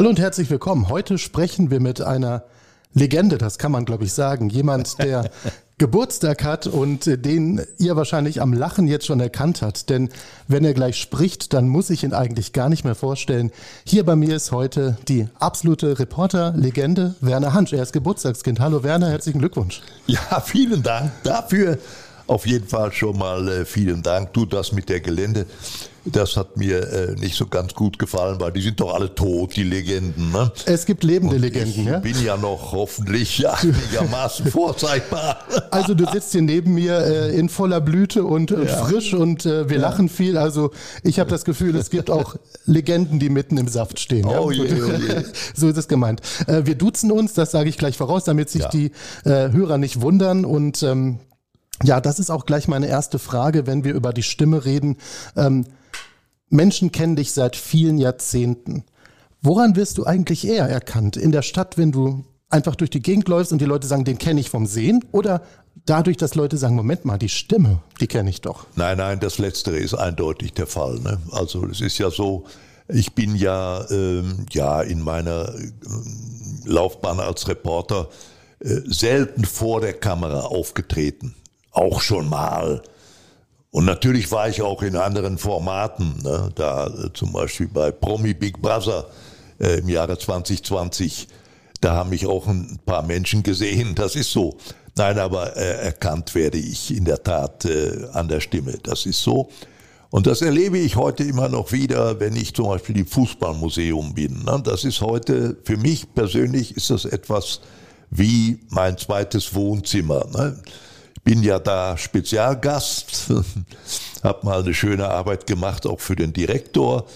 Hallo und herzlich willkommen. Heute sprechen wir mit einer Legende, das kann man glaube ich sagen. Jemand, der Geburtstag hat und den ihr wahrscheinlich am Lachen jetzt schon erkannt hat. Denn wenn er gleich spricht, dann muss ich ihn eigentlich gar nicht mehr vorstellen. Hier bei mir ist heute die absolute Reporter-Legende Werner Hansch. Er ist Geburtstagskind. Hallo Werner, herzlichen Glückwunsch. Ja, vielen Dank dafür. Auf jeden Fall schon mal äh, vielen Dank. Du das mit der Gelände. Das hat mir äh, nicht so ganz gut gefallen, weil die sind doch alle tot, die Legenden. Ne? Es gibt lebende und Legenden, ich ja? bin ja noch hoffentlich einigermaßen vorzeigbar. Also du sitzt hier neben mir äh, in voller Blüte und, und ja. frisch und äh, wir ja. lachen viel. Also ich habe das Gefühl, es gibt auch Legenden, die mitten im Saft stehen. Oh je, oh je. so ist es gemeint. Äh, wir duzen uns, das sage ich gleich voraus, damit sich die äh, Hörer nicht wundern und ähm, ja, das ist auch gleich meine erste Frage, wenn wir über die Stimme reden. Ähm, Menschen kennen dich seit vielen Jahrzehnten. Woran wirst du eigentlich eher erkannt? In der Stadt, wenn du einfach durch die Gegend läufst und die Leute sagen, den kenne ich vom Sehen? Oder dadurch, dass Leute sagen, Moment mal, die Stimme, die kenne ich doch? Nein, nein, das Letztere ist eindeutig der Fall. Ne? Also es ist ja so, ich bin ja, ähm, ja in meiner äh, Laufbahn als Reporter äh, selten vor der Kamera aufgetreten. Auch schon mal und natürlich war ich auch in anderen Formaten, ne? da äh, zum Beispiel bei Promi Big Brother äh, im Jahre 2020. Da haben mich auch ein paar Menschen gesehen, das ist so. Nein, aber äh, erkannt werde ich in der Tat äh, an der Stimme, das ist so. Und das erlebe ich heute immer noch wieder, wenn ich zum Beispiel im Fußballmuseum bin. Ne? Das ist heute, für mich persönlich ist das etwas wie mein zweites Wohnzimmer. Ne? Bin ja da Spezialgast, habe mal eine schöne Arbeit gemacht, auch für den Direktor,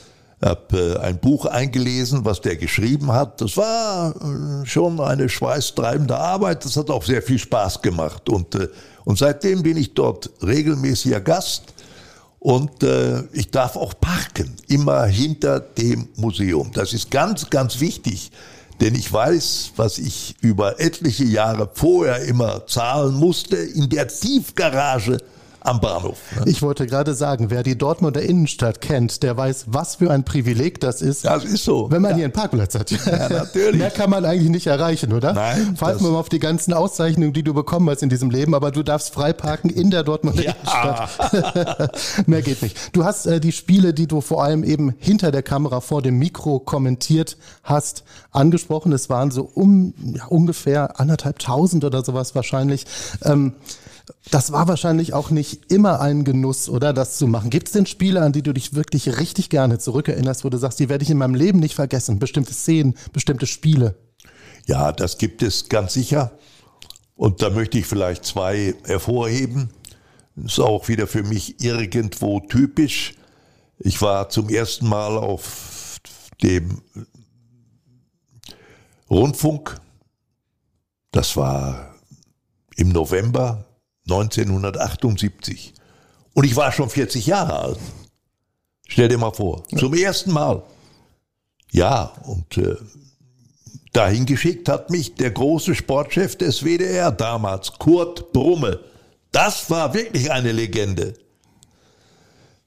habe äh, ein Buch eingelesen, was der geschrieben hat. Das war äh, schon eine schweißtreibende Arbeit, das hat auch sehr viel Spaß gemacht. Und, äh, und seitdem bin ich dort regelmäßiger Gast. Und äh, ich darf auch parken, immer hinter dem Museum. Das ist ganz, ganz wichtig, denn ich weiß, was ich über etliche Jahre vorher immer zahlen musste in der Tiefgarage am Bahnhof. Ne? Ich wollte gerade sagen, wer die Dortmunder Innenstadt kennt, der weiß, was für ein Privileg das ist. Das ist so. Wenn man ja. hier einen Parkplatz hat. Ja, natürlich. Mehr kann man eigentlich nicht erreichen, oder? Nein. Falls wir mal auf die ganzen Auszeichnungen, die du bekommen hast in diesem Leben, aber du darfst frei parken in der Dortmunder ja. Innenstadt. Mehr geht nicht. Du hast äh, die Spiele, die du vor allem eben hinter der Kamera vor dem Mikro kommentiert hast, angesprochen. Es waren so um ja, ungefähr anderthalb tausend oder sowas wahrscheinlich. Ähm, das war wahrscheinlich auch nicht immer ein Genuss, oder das zu machen. Gibt es denn Spiele, an die du dich wirklich richtig gerne zurückerinnerst, wo du sagst, die werde ich in meinem Leben nicht vergessen? Bestimmte Szenen, bestimmte Spiele? Ja, das gibt es ganz sicher. Und da möchte ich vielleicht zwei hervorheben. Ist auch wieder für mich irgendwo typisch. Ich war zum ersten Mal auf dem Rundfunk. Das war im November 1978. Und ich war schon 40 Jahre alt. Stell dir mal vor, zum ersten Mal. Ja, und äh, dahin geschickt hat mich der große Sportchef des WDR damals, Kurt Brumme. Das war wirklich eine Legende.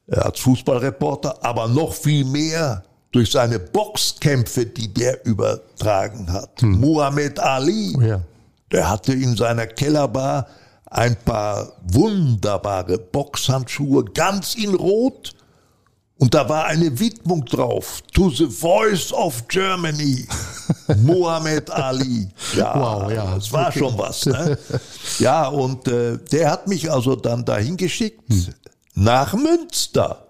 Er als Fußballreporter, aber noch viel mehr durch seine Boxkämpfe, die der übertragen hat. Hm. Muhammad Ali, oh ja. der hatte in seiner Kellerbar ein paar wunderbare Boxhandschuhe, ganz in Rot. Und da war eine Widmung drauf. To the Voice of Germany. Muhammad Ali. Ja, wow, ja. Das war okay. schon was. Ne? Ja, und äh, der hat mich also dann dahin geschickt. Hm. Nach Münster.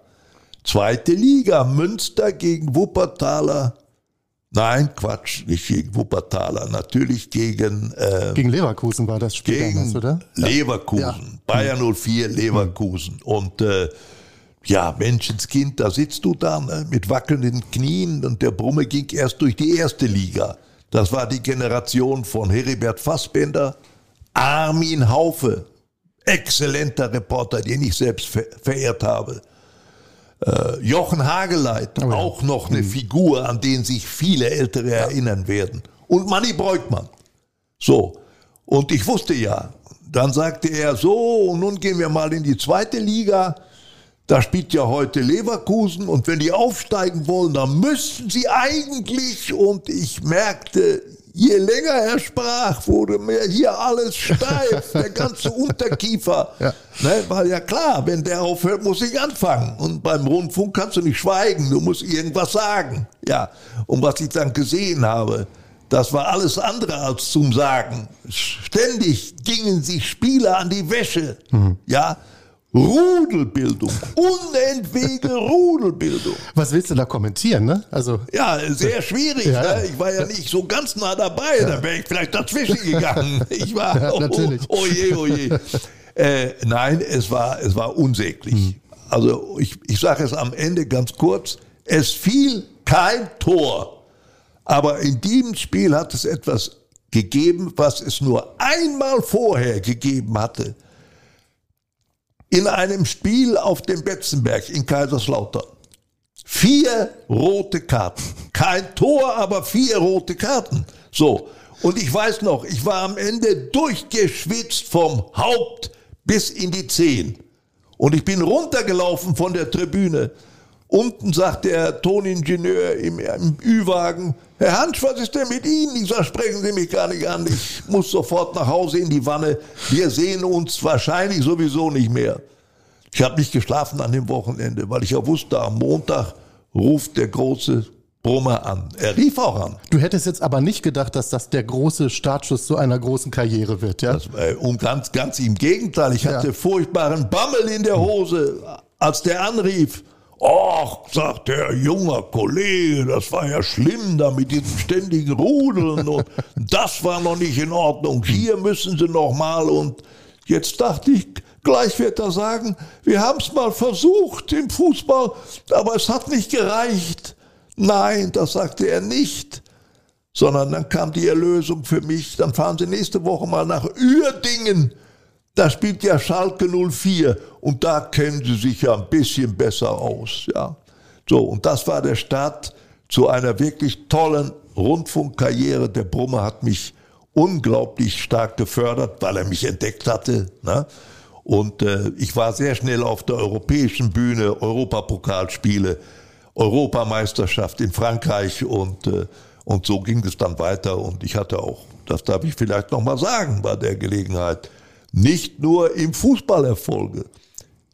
Zweite Liga. Münster gegen Wuppertaler Nein, Quatsch, nicht gegen Wuppertaler, natürlich gegen... Äh, gegen Leverkusen war das Spiel gegen damals, oder? Leverkusen, ja. Bayern 04, Leverkusen. Mhm. Und äh, ja, Menschenskind, da sitzt du da ne, mit wackelnden Knien und der Brumme ging erst durch die erste Liga. Das war die Generation von Heribert Fassbender, Armin Haufe, exzellenter Reporter, den ich selbst verehrt habe. Äh, Jochen Hageleit, oh ja. auch noch eine mhm. Figur, an den sich viele Ältere ja. erinnern werden. Und Manny Breukmann. So. Und ich wusste ja, dann sagte er so, und nun gehen wir mal in die zweite Liga. Da spielt ja heute Leverkusen und wenn die aufsteigen wollen, dann müssten sie eigentlich. Und ich merkte, je länger er sprach, wurde mir hier alles steif, der ganze Unterkiefer. Ja. Ne, weil ja klar, wenn der aufhört, muss ich anfangen. Und beim Rundfunk kannst du nicht schweigen, du musst irgendwas sagen. Ja, und was ich dann gesehen habe, das war alles andere als zum Sagen. Ständig gingen sich Spieler an die Wäsche. Mhm. Ja, Rudelbildung, unentwege Rudelbildung. Was willst du da kommentieren, ne? Also ja, sehr schwierig. Ja, ne? Ich war ja nicht so ganz nah dabei, ja. da wäre ich vielleicht dazwischen gegangen. Ich war, ja, natürlich. Oh, oh je, oh je. Äh, nein, es war, es war unsäglich. Hm. Also ich, ich sage es am Ende ganz kurz: Es fiel kein Tor, aber in diesem Spiel hat es etwas gegeben, was es nur einmal vorher gegeben hatte in einem Spiel auf dem Betzenberg in Kaiserslautern. Vier rote Karten. Kein Tor, aber vier rote Karten. So. Und ich weiß noch, ich war am Ende durchgeschwitzt vom Haupt bis in die Zehen. Und ich bin runtergelaufen von der Tribüne. Unten sagt der Toningenieur im, im Ü-Wagen, Herr Hansch, was ist denn mit Ihnen? Ich sage, sprechen Sie mich gar nicht an. Ich muss sofort nach Hause in die Wanne. Wir sehen uns wahrscheinlich sowieso nicht mehr. Ich habe nicht geschlafen an dem Wochenende, weil ich ja wusste, am Montag ruft der große Brummer an. Er rief auch an. Du hättest jetzt aber nicht gedacht, dass das der große Startschuss zu einer großen Karriere wird, ja? Das, äh, und ganz, ganz im Gegenteil. Ich hatte ja. furchtbaren Bammel in der Hose, als der anrief. Ach, sagt der junge Kollege, das war ja schlimm da mit diesem ständigen Rudeln und das war noch nicht in Ordnung. Hier müssen Sie noch mal und jetzt dachte ich, gleich wird er sagen, wir haben es mal versucht im Fußball, aber es hat nicht gereicht. Nein, das sagte er nicht, sondern dann kam die Erlösung für mich. Dann fahren Sie nächste Woche mal nach Uerdingen da spielt ja Schalke 04 und da kennen sie sich ja ein bisschen besser aus, ja. So, und das war der Start zu einer wirklich tollen Rundfunkkarriere. Der Brummer hat mich unglaublich stark gefördert, weil er mich entdeckt hatte. Ne? Und äh, ich war sehr schnell auf der europäischen Bühne, Europapokalspiele, Europameisterschaft in Frankreich und, äh, und so ging es dann weiter. Und ich hatte auch, das darf ich vielleicht nochmal sagen bei der Gelegenheit, nicht nur im Fußball Erfolge.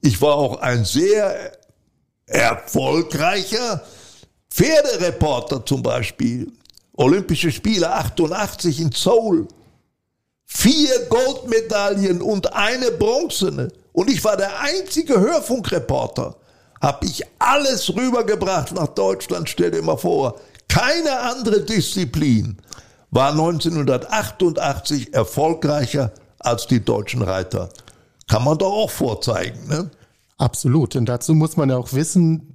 Ich war auch ein sehr erfolgreicher Pferdereporter zum Beispiel. Olympische Spiele 88 in Seoul. Vier Goldmedaillen und eine bronzene. Und ich war der einzige Hörfunkreporter. Hab ich alles rübergebracht nach Deutschland, stell dir mal vor. Keine andere Disziplin war 1988 erfolgreicher als die deutschen Reiter. Kann man doch auch vorzeigen. Ne? Absolut. Und dazu muss man ja auch wissen,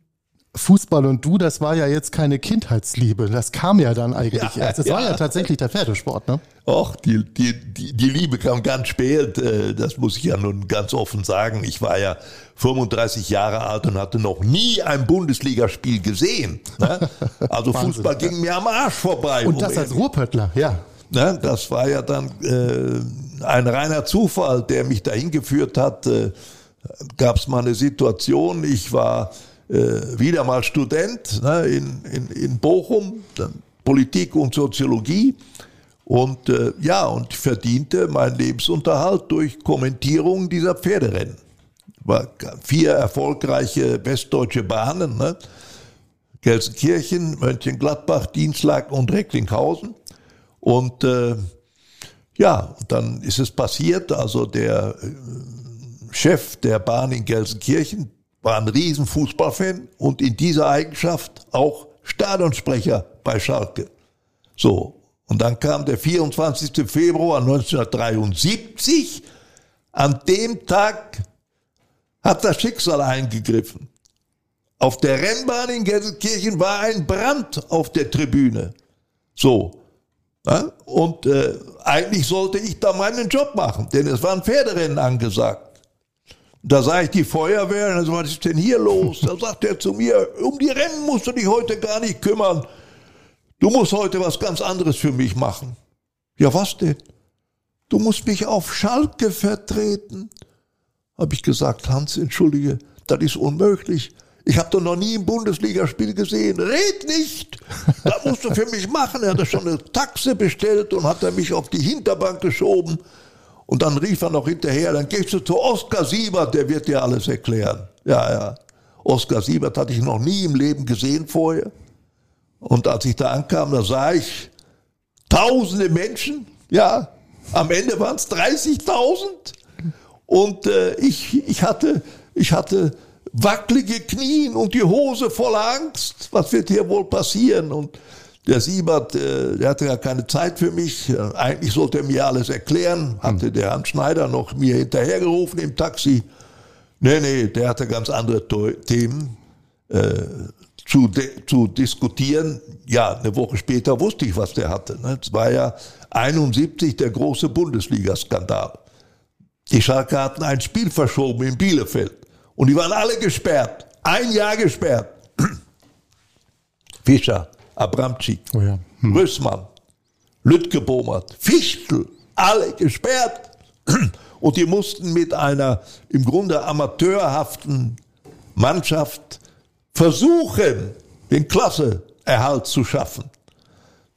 Fußball und du, das war ja jetzt keine Kindheitsliebe. Das kam ja dann eigentlich ja, erst. Das ja. war ja tatsächlich der Pferdesport, ne? Och, die, die, die, die Liebe kam ganz spät. Äh, das muss ich ja nun ganz offen sagen. Ich war ja 35 Jahre alt und hatte noch nie ein Bundesligaspiel gesehen. Ne? Also Fußball ging mir am Arsch vorbei. Und das als Ruhrpöttler, ja. Ne? Das war ja dann äh, ein reiner Zufall, der mich dahin geführt hat. Äh, Gab es mal eine Situation, ich war äh, wieder mal Student ne, in, in, in Bochum, Politik und Soziologie. Und äh, ja, und verdiente meinen Lebensunterhalt durch Kommentierung dieser Pferderennen. War vier erfolgreiche westdeutsche Bahnen, ne? Gelsenkirchen, Mönchengladbach, Dienstlag und Recklinghausen. Und äh, ja, dann ist es passiert, also der äh, Chef der Bahn in Gelsenkirchen war ein riesen Fußballfan und in dieser Eigenschaft auch Stadionsprecher bei Schalke. So, und dann kam der 24. Februar 1973. An dem Tag hat das Schicksal eingegriffen. Auf der Rennbahn in Gelsenkirchen war ein Brand auf der Tribüne. So? Und äh, eigentlich sollte ich da meinen Job machen, denn es waren Pferderennen angesagt. Da sah ich die Feuerwehr und so, was ist denn hier los? Da sagt er zu mir, um die Rennen musst du dich heute gar nicht kümmern. Du musst heute was ganz anderes für mich machen. Ja, was denn? Du musst mich auf Schalke vertreten. Habe ich gesagt, Hans, entschuldige, das ist unmöglich. Ich habe doch noch nie ein Bundesligaspiel gesehen. Red nicht! Das musst du für mich machen. Er hat schon eine Taxe bestellt und hat er mich auf die Hinterbank geschoben. Und dann rief er noch hinterher, dann gehst du zu Oskar Siebert, der wird dir alles erklären. Ja, ja. Oskar Siebert hatte ich noch nie im Leben gesehen vorher. Und als ich da ankam, da sah ich tausende Menschen. Ja, am Ende waren es 30.000. Und äh, ich, ich, hatte, ich hatte wackelige Knien und die Hose voller Angst. Was wird hier wohl passieren? Und der Siebert, äh, der hatte ja keine Zeit für mich. Eigentlich sollte er mir alles erklären. Hatte der Hans Schneider noch mir hinterhergerufen im Taxi. Nee, nee, der hatte ganz andere Themen äh, zu, zu diskutieren. Ja, eine Woche später wusste ich, was der hatte. Ne? Es war ja 71 der große Bundesliga-Skandal. Die Schalke hatten ein Spiel verschoben in Bielefeld. Und die waren alle gesperrt. Ein Jahr gesperrt. Fischer, Abramczyk, oh ja. hm. Rüssmann, Lütke Bomert, Fichtel, alle gesperrt. Und die mussten mit einer im Grunde amateurhaften Mannschaft versuchen, den Klasseerhalt zu schaffen.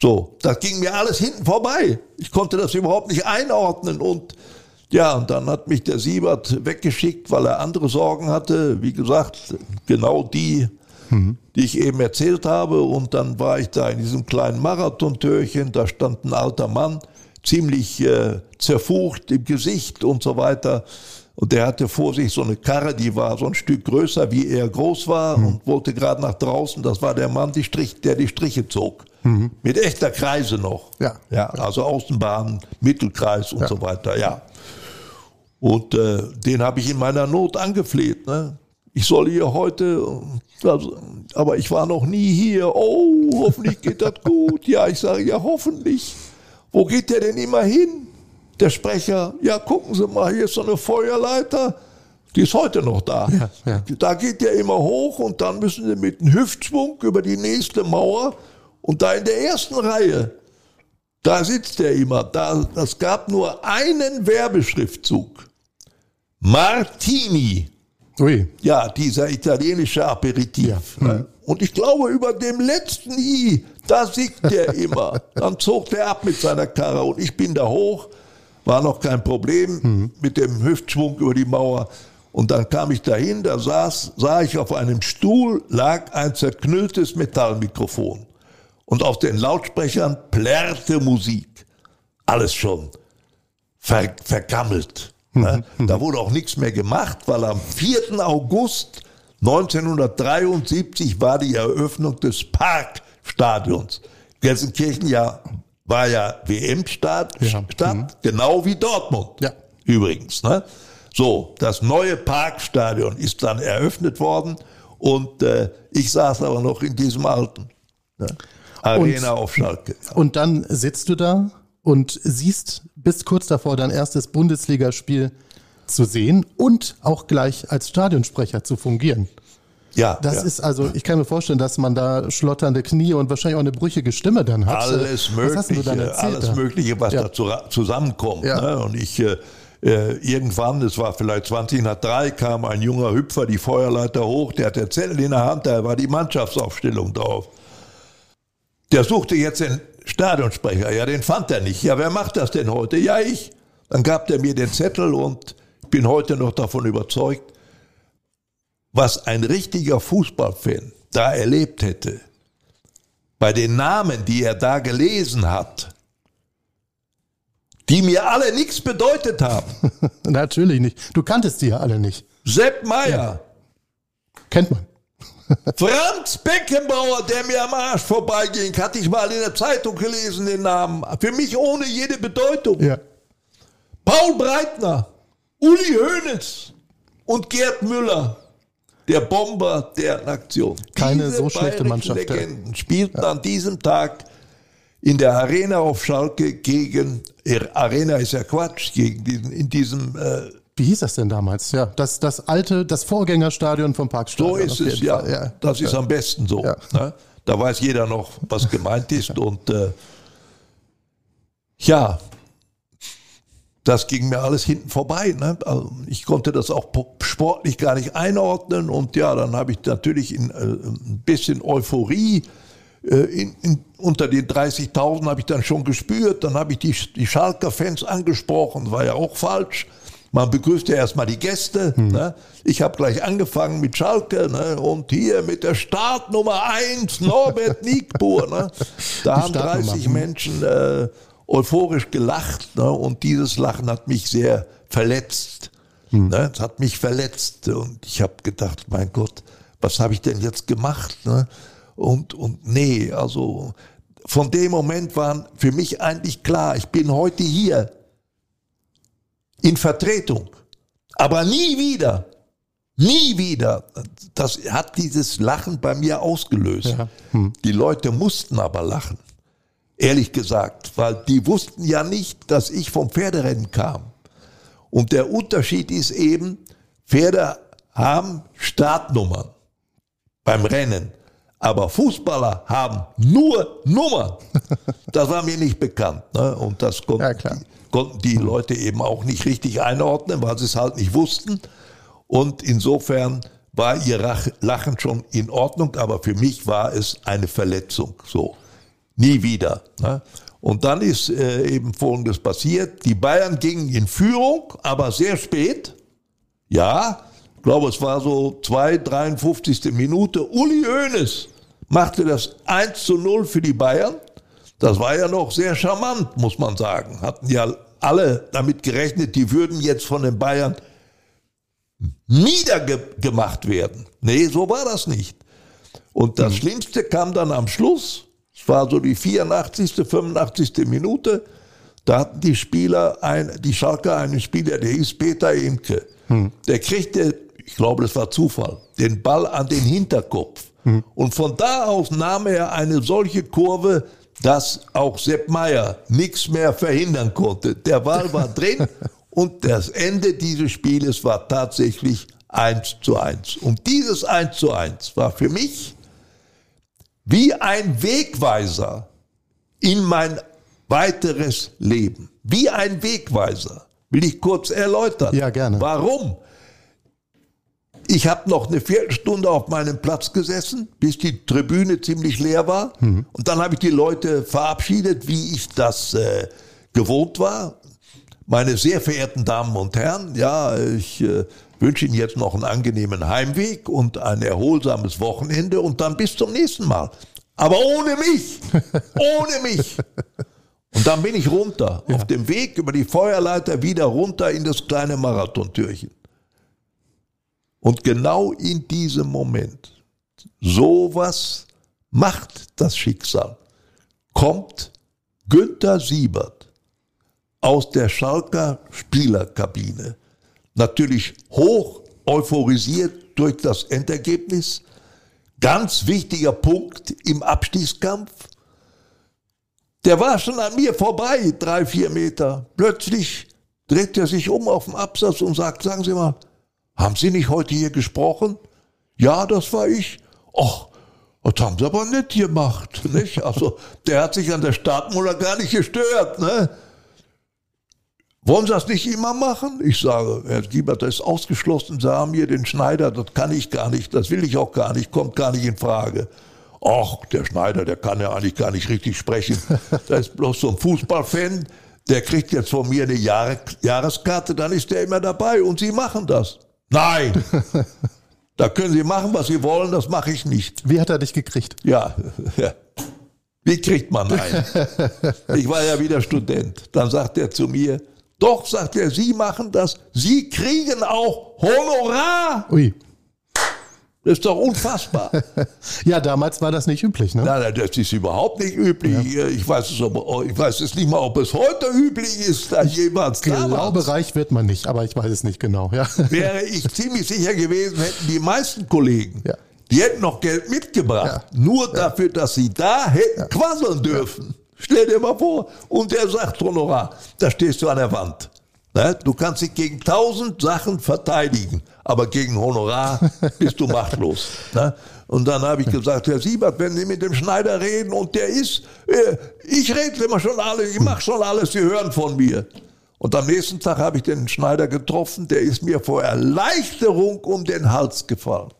So, das ging mir alles hinten vorbei. Ich konnte das überhaupt nicht einordnen und ja, und dann hat mich der Siebert weggeschickt, weil er andere Sorgen hatte. Wie gesagt, genau die, mhm. die ich eben erzählt habe. Und dann war ich da in diesem kleinen Marathontürchen. Da stand ein alter Mann, ziemlich äh, zerfucht im Gesicht und so weiter. Und der hatte vor sich so eine Karre, die war so ein Stück größer, wie er groß war mhm. und wollte gerade nach draußen. Das war der Mann, die Strich, der die Striche zog. Mhm. Mit echter Kreise noch. Ja. ja also Außenbahn, Mittelkreis und ja. so weiter. Ja. Und äh, den habe ich in meiner Not angefleht. Ne? Ich soll hier heute, also, aber ich war noch nie hier. Oh, hoffentlich geht das gut. Ja, ich sage, ja, hoffentlich. Wo geht der denn immer hin? Der Sprecher, ja, gucken Sie mal, hier ist so eine Feuerleiter. Die ist heute noch da. Ja, ja. Da geht der immer hoch und dann müssen Sie mit einem Hüftschwung über die nächste Mauer und da in der ersten Reihe, da sitzt er immer. Da, das gab nur einen Werbeschriftzug. Martini. Ui. Ja, dieser italienische Aperitif. Ja. Mhm. Und ich glaube, über dem letzten I, da siegt der immer. Dann zog der ab mit seiner Karre und ich bin da hoch, war noch kein Problem mhm. mit dem Hüftschwung über die Mauer. Und dann kam ich dahin, da saß, sah ich auf einem Stuhl lag ein zerknülltes Metallmikrofon. Und auf den Lautsprechern plärrte Musik. Alles schon ver vergammelt. Ne? Da wurde auch nichts mehr gemacht, weil am 4. August 1973 war die Eröffnung des Parkstadions. Gelsenkirchen ja, war ja WM-Stadt, ja. Mhm. genau wie Dortmund. Ja. Übrigens. Ne? So, das neue Parkstadion ist dann eröffnet worden und äh, ich saß aber noch in diesem alten ne? Arena und, auf Schalke. Ja. Und dann sitzt du da und siehst bis kurz davor dein erstes Bundesligaspiel zu sehen und auch gleich als Stadionsprecher zu fungieren. Ja. Das ja. ist also, ich kann mir vorstellen, dass man da schlotternde Knie und wahrscheinlich auch eine brüchige Stimme dann hat. Alles Mögliche, alles da? Mögliche, was ja. da zusammenkommt. Ja. Ne? Und ich, äh, äh, irgendwann, es war vielleicht 20 nach drei, kam ein junger Hüpfer die Feuerleiter hoch, der hat der Zettel in der Hand, da war die Mannschaftsaufstellung drauf. Der suchte jetzt den Stadionsprecher, ja, den fand er nicht. Ja, wer macht das denn heute? Ja, ich. Dann gab er mir den Zettel und bin heute noch davon überzeugt, was ein richtiger Fußballfan da erlebt hätte, bei den Namen, die er da gelesen hat, die mir alle nichts bedeutet haben. Natürlich nicht. Du kanntest die ja alle nicht. Sepp Meier. Ja. Kennt man. Franz Beckenbauer, der mir am Arsch vorbeiging, hatte ich mal in der Zeitung gelesen, den Namen. Für mich ohne jede Bedeutung. Ja. Paul Breitner, Uli Hoeneß und Gerd Müller, der Bomber der Nation. Keine Diese so schlechte Mannschaft. Legenden spielten ja. an diesem Tag in der Arena auf Schalke gegen, Arena ist ja Quatsch, gegen diesen, in diesem äh, wie hieß das denn damals? Ja, das, das alte, das Vorgängerstadion vom Parkstadion. So ist es, ja. ja. Das ist am besten so. Ja. Ne? Da weiß jeder noch, was gemeint ist. Und äh, ja, das ging mir alles hinten vorbei. Ne? Also ich konnte das auch sportlich gar nicht einordnen und ja, dann habe ich natürlich in, äh, ein bisschen Euphorie äh, in, in, unter den 30.000 habe ich dann schon gespürt. Dann habe ich die, die Schalker-Fans angesprochen, war ja auch falsch. Man begrüßt ja erstmal die Gäste. Hm. Ne? Ich habe gleich angefangen mit Schalke ne? und hier mit der Startnummer 1, Norbert Niekpur. Ne? Da die haben 30 hm. Menschen äh, euphorisch gelacht ne? und dieses Lachen hat mich sehr verletzt. Hm. Ne? Es hat mich verletzt und ich habe gedacht, mein Gott, was habe ich denn jetzt gemacht? Ne? Und, und nee, also von dem Moment war für mich eigentlich klar, ich bin heute hier in Vertretung, aber nie wieder, nie wieder. Das hat dieses Lachen bei mir ausgelöst. Ja. Hm. Die Leute mussten aber lachen, ehrlich gesagt, weil die wussten ja nicht, dass ich vom Pferderennen kam. Und der Unterschied ist eben, Pferde haben Startnummern beim Rennen. Aber Fußballer haben nur Nummern. Das war mir nicht bekannt. Ne? Und das konnten, ja, die, konnten die Leute eben auch nicht richtig einordnen, weil sie es halt nicht wussten. Und insofern war ihr Lachen schon in Ordnung, aber für mich war es eine Verletzung. So, nie wieder. Ne? Und dann ist äh, eben Folgendes passiert. Die Bayern gingen in Führung, aber sehr spät. Ja, ich glaube, es war so 2, 53. Minute. Uli Hoeneß machte das 1 zu 0 für die Bayern. Das war ja noch sehr charmant, muss man sagen. Hatten ja alle damit gerechnet, die würden jetzt von den Bayern niedergemacht werden. Nee, so war das nicht. Und das mhm. Schlimmste kam dann am Schluss. Es war so die 84., 85. Minute. Da hatten die Spieler, ein, die Schalker einen Spieler, der hieß Peter Imke. Mhm. Der kriegte, ich glaube, das war Zufall, den Ball an den Hinterkopf. Mhm. Und von da aus nahm er eine solche Kurve, dass auch Sepp Meier nichts mehr verhindern konnte. Der Ball war drin und das Ende dieses Spieles war tatsächlich 1 zu 1. Und dieses 1 zu 1 war für mich wie ein Wegweiser in mein weiteres Leben. Wie ein Wegweiser. Will ich kurz erläutern. Ja, gerne. Warum? Ich habe noch eine Viertelstunde auf meinem Platz gesessen, bis die Tribüne ziemlich leer war. Mhm. Und dann habe ich die Leute verabschiedet, wie ich das äh, gewohnt war. Meine sehr verehrten Damen und Herren, ja, ich äh, wünsche Ihnen jetzt noch einen angenehmen Heimweg und ein erholsames Wochenende und dann bis zum nächsten Mal. Aber ohne mich, ohne mich. Und dann bin ich runter, ja. auf dem Weg über die Feuerleiter wieder runter in das kleine Marathontürchen. Und genau in diesem Moment, sowas macht das Schicksal, kommt Günther Siebert aus der Schalker Spielerkabine, natürlich hoch euphorisiert durch das Endergebnis, ganz wichtiger Punkt im Abstiegskampf. Der war schon an mir vorbei, drei, vier Meter. Plötzlich dreht er sich um auf dem Absatz und sagt, sagen Sie mal, haben Sie nicht heute hier gesprochen? Ja, das war ich. Och, das haben Sie aber nicht gemacht, nicht? Also, der hat sich an der Startmuller gar nicht gestört, ne? Wollen Sie das nicht immer machen? Ich sage, Herr Giebert, das ist ausgeschlossen. Sie haben hier den Schneider, das kann ich gar nicht, das will ich auch gar nicht, kommt gar nicht in Frage. Ach, der Schneider, der kann ja eigentlich gar nicht richtig sprechen. Der ist bloß so ein Fußballfan, der kriegt jetzt von mir eine Jahre, Jahreskarte, dann ist der immer dabei und Sie machen das. Nein! da können Sie machen, was Sie wollen, das mache ich nicht. Wie hat er dich gekriegt? Ja, wie kriegt man einen? Ich war ja wieder Student. Dann sagt er zu mir, doch, sagt er, Sie machen das, Sie kriegen auch Honorar. Ui. Das ist doch unfassbar. ja, damals war das nicht üblich, ne? Nein, nein das ist überhaupt nicht üblich. Ja. Ich, weiß es ich weiß es nicht mal, ob es heute üblich ist, da jemals Ich glaube, damals. reich wird man nicht, aber ich weiß es nicht genau. Ja. Wäre ich ziemlich sicher gewesen, hätten die meisten Kollegen, ja. die hätten noch Geld mitgebracht, nur dafür, dass sie da hätten quasseln dürfen. Stell dir mal vor, und der sagt Honorar, da stehst du an der Wand. Ne? Du kannst dich gegen tausend Sachen verteidigen, aber gegen Honorar bist du machtlos. Ne? Und dann habe ich gesagt, Herr Siebert, wenn Sie mit dem Schneider reden und der ist, äh, ich rede immer schon alles, ich mache schon alles, Sie hören von mir. Und am nächsten Tag habe ich den Schneider getroffen, der ist mir vor Erleichterung um den Hals gefallen.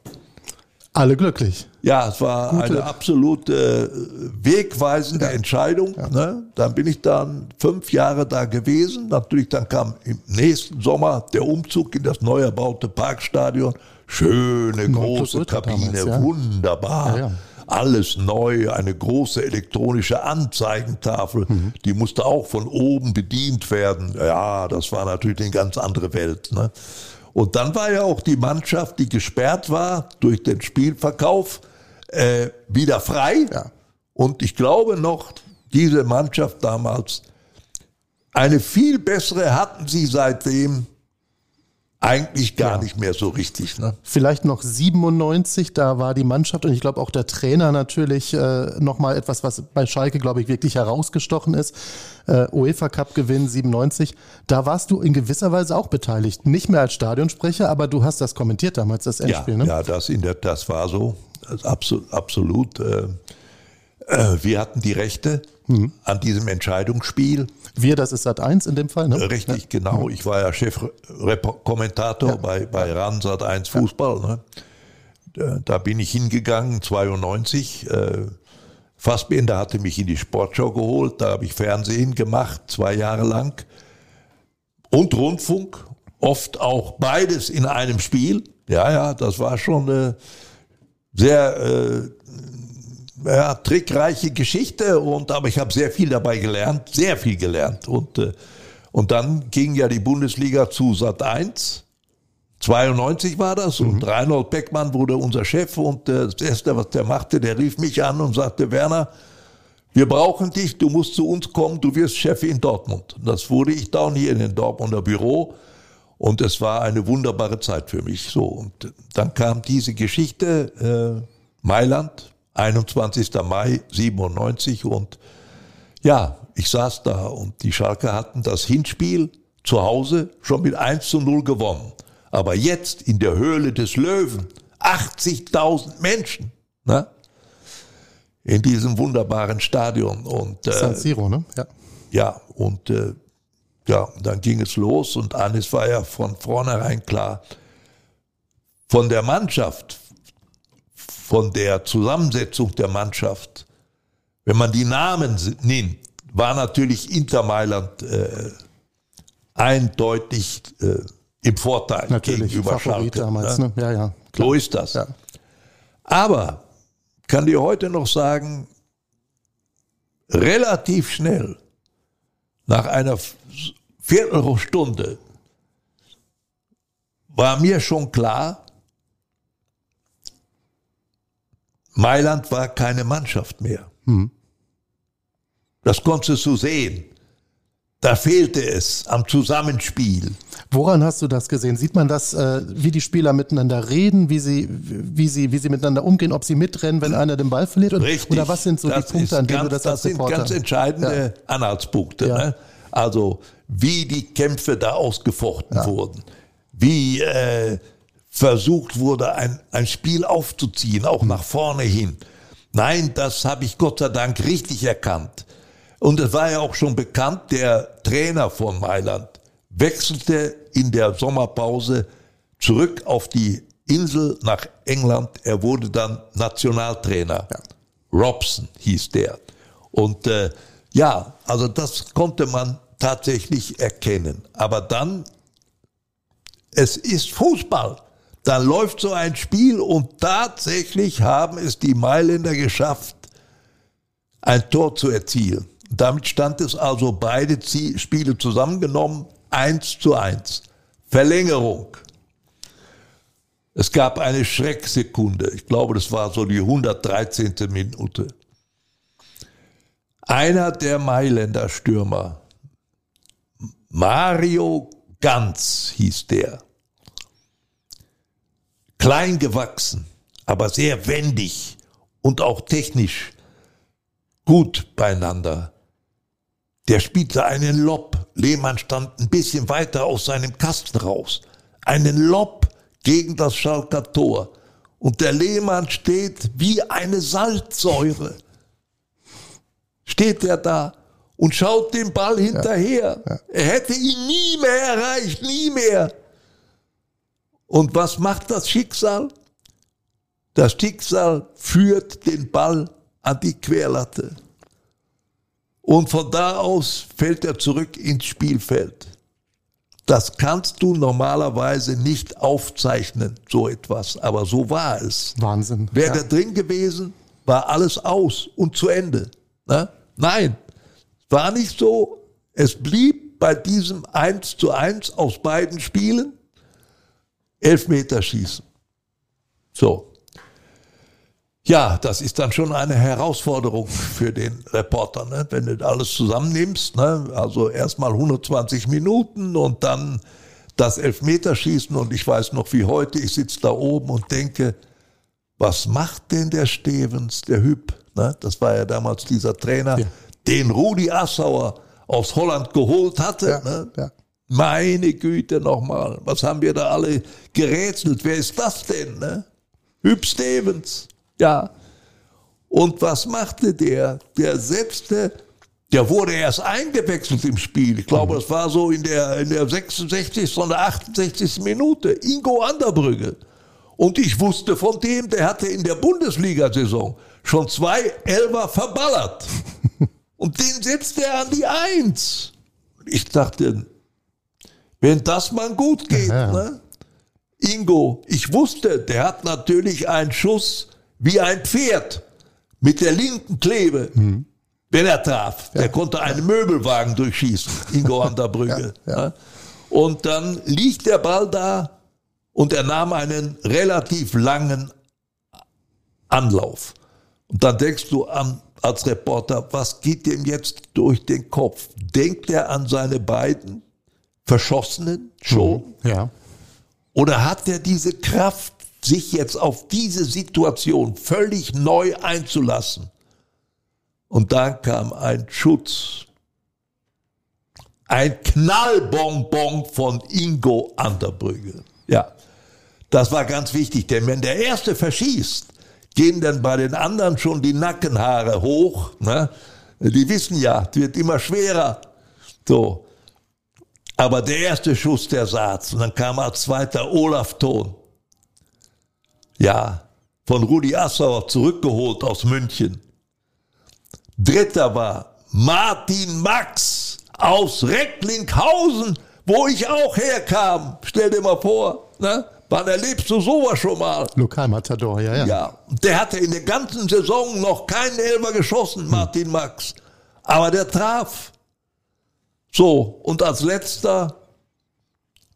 Alle glücklich. Ja, es war Gute. eine absolute äh, wegweisende ja. Entscheidung. Ja. Ne? Dann bin ich dann fünf Jahre da gewesen. Natürlich, dann kam im nächsten Sommer der Umzug in das neu erbaute Parkstadion. Schöne, große Kabine, damals, ja. wunderbar. Alles neu, eine große elektronische Anzeigentafel, mhm. die musste auch von oben bedient werden. Ja, das war natürlich eine ganz andere Welt. Ne? Und dann war ja auch die Mannschaft, die gesperrt war durch den Spielverkauf, äh, wieder frei. Ja. Und ich glaube noch, diese Mannschaft damals, eine viel bessere hatten sie seitdem eigentlich gar ja. nicht mehr so richtig. Ne? Vielleicht noch 97, da war die Mannschaft und ich glaube auch der Trainer natürlich äh, nochmal etwas, was bei Schalke, glaube ich, wirklich herausgestochen ist. Äh, UEFA Cup Gewinn 97, da warst du in gewisser Weise auch beteiligt. Nicht mehr als Stadionsprecher, aber du hast das kommentiert damals, das Endspiel. Ja, ne? ja das, in der, das war so. Das absolut. absolut äh, äh, wir hatten die Rechte mhm. an diesem Entscheidungsspiel. Wir, das ist Sat 1 in dem Fall, ne? Richtig, genau. Ich war ja Chefkommentator ja. bei, bei RAN Sat 1 Fußball. Ne? Da, bin ich hingegangen, 92. Äh, Fassbinder hatte mich in die Sportschau geholt. Da habe ich Fernsehen gemacht, zwei Jahre lang. Und Rundfunk, oft auch beides in einem Spiel. Ja, ja, das war schon eine sehr äh, ja, trickreiche Geschichte und aber ich habe sehr viel dabei gelernt, sehr viel gelernt und äh, und dann ging ja die Bundesliga zu Sat 1. 92 war das mhm. und Reinhold Beckmann wurde unser Chef und äh, das erste was der machte, der rief mich an und sagte Werner, wir brauchen dich, du musst zu uns kommen, du wirst Chef in Dortmund. Und das wurde ich dann hier in den Dortmunder Büro und es war eine wunderbare Zeit für mich. So und dann kam diese Geschichte äh, Mailand 21. Mai 97 und ja, ich saß da und die Schalke hatten das Hinspiel zu Hause schon mit 1 zu 0 gewonnen. Aber jetzt in der Höhle des Löwen 80.000 Menschen ne? in diesem wunderbaren Stadion. Und, äh, San Siro, ne? Ja. Ja, und äh, ja, dann ging es los und eines war ja von vornherein klar, von der Mannschaft, von der Zusammensetzung der Mannschaft, wenn man die Namen nimmt, war natürlich Inter Mailand äh, eindeutig äh, im Vorteil natürlich, gegenüber Favorit Schalke. Damals, ne? Ja, ja, klar. So ist das. Ja. Aber kann dir heute noch sagen, relativ schnell, nach einer Viertelstunde, war mir schon klar, Mailand war keine Mannschaft mehr. Hm. Das konntest du sehen. Da fehlte es am Zusammenspiel. Woran hast du das gesehen? Sieht man das, äh, wie die Spieler miteinander reden, wie sie, wie, sie, wie sie miteinander umgehen, ob sie mitrennen, wenn einer den Ball verliert? Oder, Richtig. Oder was sind so das die Punkte, an denen du das Das sind Reporter? ganz entscheidende ja. Anhaltspunkte. Ja. Ne? Also wie die Kämpfe da ausgefochten ja. wurden, wie äh, versucht wurde, ein, ein Spiel aufzuziehen, auch nach vorne hin. Nein, das habe ich Gott sei Dank richtig erkannt. Und es war ja auch schon bekannt, der Trainer von Mailand wechselte in der Sommerpause zurück auf die Insel nach England. Er wurde dann Nationaltrainer. Ja. Robson hieß der. Und äh, ja, also das konnte man tatsächlich erkennen. Aber dann, es ist Fußball dann läuft so ein Spiel und tatsächlich haben es die Mailänder geschafft, ein Tor zu erzielen. Damit stand es also beide Spiele zusammengenommen eins zu eins. Verlängerung. Es gab eine Schrecksekunde. Ich glaube, das war so die 113. Minute. Einer der Mailänder Stürmer, Mario Ganz hieß der, klein gewachsen, aber sehr wendig und auch technisch gut beieinander. Der spielte einen Lob. Lehmann stand ein bisschen weiter aus seinem Kasten raus. Einen Lob gegen das Schalker Tor. Und der Lehmann steht wie eine Salzsäure. Steht er da und schaut dem Ball hinterher. Ja. Ja. Er hätte ihn nie mehr erreicht, nie mehr. Und was macht das Schicksal? Das Schicksal führt den Ball an die Querlatte. Und von da aus fällt er zurück ins Spielfeld. Das kannst du normalerweise nicht aufzeichnen, so etwas. Aber so war es. Wahnsinn. Wäre ja. drin gewesen, war alles aus und zu Ende. Na? Nein, war nicht so. Es blieb bei diesem 1 zu 1 aus beiden Spielen Elfmeterschießen. So. Ja, das ist dann schon eine Herausforderung für den Reporter, ne? wenn du alles zusammennimmst. Ne? Also erstmal 120 Minuten und dann das Elfmeterschießen. Und ich weiß noch wie heute, ich sitze da oben und denke, was macht denn der Stevens, der Hüb? Ne? Das war ja damals dieser Trainer, ja. den Rudi Assauer aus Holland geholt hatte. Ja, ne? ja. Meine Güte nochmal, was haben wir da alle gerätselt? Wer ist das denn? Ne? Hüb Stevens. Ja. Und was machte der? Der setzte, der wurde erst eingewechselt im Spiel. Ich glaube, es war so in der, in der 66. oder 68. Minute. Ingo Anderbrügge. Und ich wusste von dem, der hatte in der Bundesliga-Saison schon zwei Elfer verballert. Und den setzte er an die Eins. Ich dachte, wenn das mal gut geht, ja. ne? Ingo, ich wusste, der hat natürlich einen Schuss wie ein Pferd mit der linken Klebe, mhm. wenn er traf. Ja. Der konnte einen Möbelwagen durchschießen, Ingo an der Brücke. Ja, ja. Und dann liegt der Ball da und er nahm einen relativ langen Anlauf. Und dann denkst du an, als Reporter, was geht dem jetzt durch den Kopf? Denkt er an seine beiden Verschossenen schon? Mhm. Ja. Oder hat er diese Kraft, sich jetzt auf diese Situation völlig neu einzulassen. Und dann kam ein Schutz, ein Knallbonbon von Ingo Anderbrügge. Ja, das war ganz wichtig, denn wenn der Erste verschießt, gehen dann bei den anderen schon die Nackenhaare hoch. Ne? Die wissen ja, es wird immer schwerer. So. Aber der erste Schuss, der saß. Und dann kam als zweiter Olaf Thon ja, von Rudi Assauer zurückgeholt aus München. Dritter war Martin Max aus Recklinghausen, wo ich auch herkam. Stell dir mal vor, ne? Wann erlebst du sowas schon mal? Lokalmatador, ja, ja. Ja, der hatte in der ganzen Saison noch keinen Elfer geschossen, Martin hm. Max. Aber der traf. So, und als letzter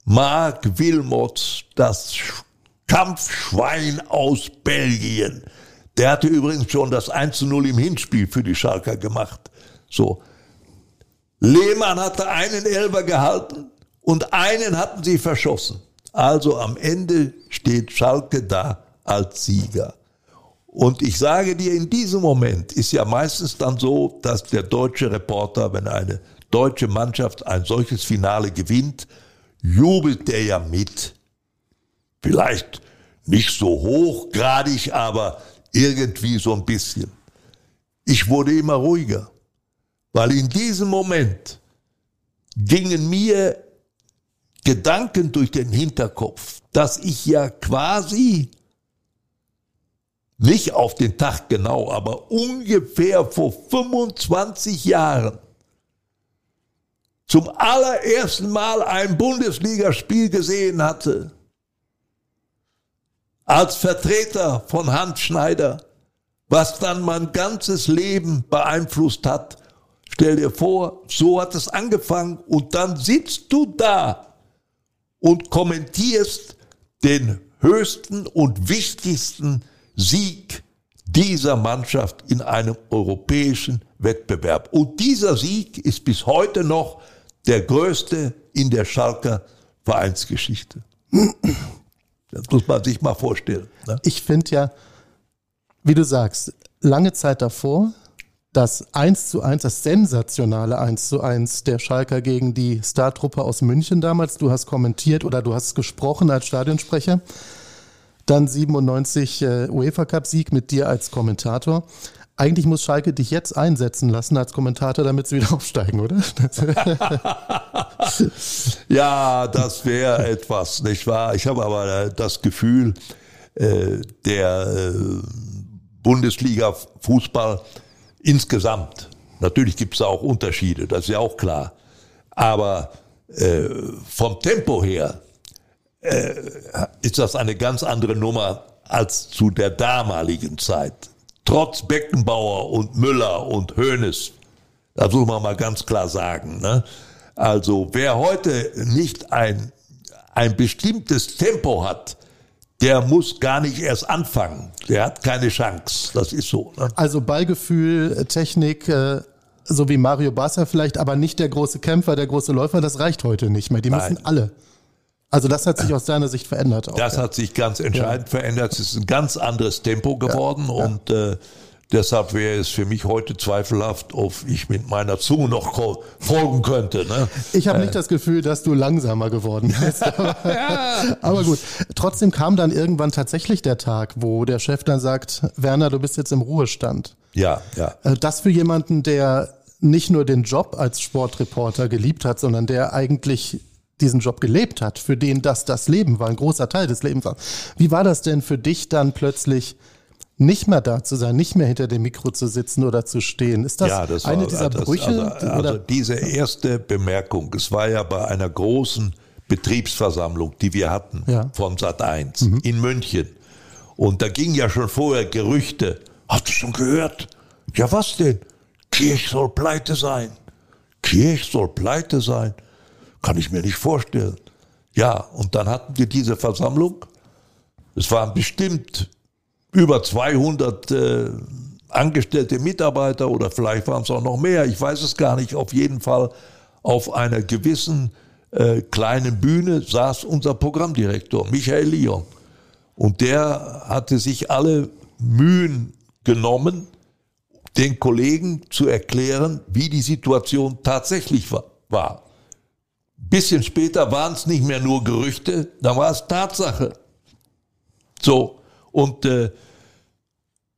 Marc Wilmots, das Kampfschwein aus Belgien. Der hatte übrigens schon das 1 zu 0 im Hinspiel für die Schalker gemacht. So. Lehmann hatte einen Elber gehalten und einen hatten sie verschossen. Also am Ende steht Schalke da als Sieger. Und ich sage dir, in diesem Moment ist ja meistens dann so, dass der deutsche Reporter, wenn eine deutsche Mannschaft ein solches Finale gewinnt, jubelt der ja mit. Vielleicht nicht so hochgradig, aber irgendwie so ein bisschen. Ich wurde immer ruhiger, weil in diesem Moment gingen mir Gedanken durch den Hinterkopf, dass ich ja quasi nicht auf den Tag genau, aber ungefähr vor 25 Jahren zum allerersten Mal ein Bundesligaspiel gesehen hatte als Vertreter von Hans Schneider, was dann mein ganzes Leben beeinflusst hat. Stell dir vor, so hat es angefangen und dann sitzt du da und kommentierst den höchsten und wichtigsten Sieg dieser Mannschaft in einem europäischen Wettbewerb. Und dieser Sieg ist bis heute noch der größte in der Schalker Vereinsgeschichte. Das muss man sich mal vorstellen. Ne? Ich finde ja, wie du sagst, lange Zeit davor, das 1 zu 1, das sensationale 1 zu 1 der Schalker gegen die Startruppe aus München damals. Du hast kommentiert oder du hast gesprochen als Stadionsprecher. Dann 97 äh, UEFA Cup Sieg mit dir als Kommentator. Eigentlich muss Schalke dich jetzt einsetzen lassen als Kommentator, damit sie wieder aufsteigen, oder? ja, das wäre etwas, nicht wahr? Ich habe aber das Gefühl, äh, der äh, Bundesliga-Fußball insgesamt, natürlich gibt es da auch Unterschiede, das ist ja auch klar, aber äh, vom Tempo her äh, ist das eine ganz andere Nummer als zu der damaligen Zeit. Trotz Beckenbauer und Müller und Hoeneß, das muss man mal ganz klar sagen. Ne? Also wer heute nicht ein, ein bestimmtes Tempo hat, der muss gar nicht erst anfangen. Der hat keine Chance. Das ist so. Ne? Also Ballgefühl, Technik, äh, so wie Mario Basser vielleicht, aber nicht der große Kämpfer, der große Läufer, das reicht heute nicht mehr. Die Nein. müssen alle. Also das hat sich aus deiner Sicht verändert. Auch, das ja. hat sich ganz entscheidend ja. verändert. Es ist ein ganz anderes Tempo geworden ja. und äh, deshalb wäre es für mich heute zweifelhaft, ob ich mit meiner Zunge noch folgen könnte. Ne? Ich habe äh. nicht das Gefühl, dass du langsamer geworden bist. Aber, aber gut, trotzdem kam dann irgendwann tatsächlich der Tag, wo der Chef dann sagt, Werner, du bist jetzt im Ruhestand. Ja, ja. Äh, das für jemanden, der nicht nur den Job als Sportreporter geliebt hat, sondern der eigentlich diesen Job gelebt hat, für den das das Leben war, ein großer Teil des Lebens war. Wie war das denn für dich dann plötzlich nicht mehr da zu sein, nicht mehr hinter dem Mikro zu sitzen oder zu stehen? Ist das, ja, das eine war, dieser das, Brüche? Also, also diese erste Bemerkung, es war ja bei einer großen Betriebsversammlung, die wir hatten ja. von Sat 1 mhm. in München. Und da ging ja schon vorher Gerüchte. Hast du schon gehört? Ja, was denn? Kirch soll pleite sein. Kirch soll pleite sein. Kann ich mir nicht vorstellen. Ja, und dann hatten wir diese Versammlung. Es waren bestimmt über 200 äh, angestellte Mitarbeiter oder vielleicht waren es auch noch mehr. Ich weiß es gar nicht. Auf jeden Fall auf einer gewissen äh, kleinen Bühne saß unser Programmdirektor, Michael Lyon. Und der hatte sich alle Mühen genommen, den Kollegen zu erklären, wie die Situation tatsächlich war. Bisschen später waren es nicht mehr nur Gerüchte, da war es Tatsache. So, und, äh,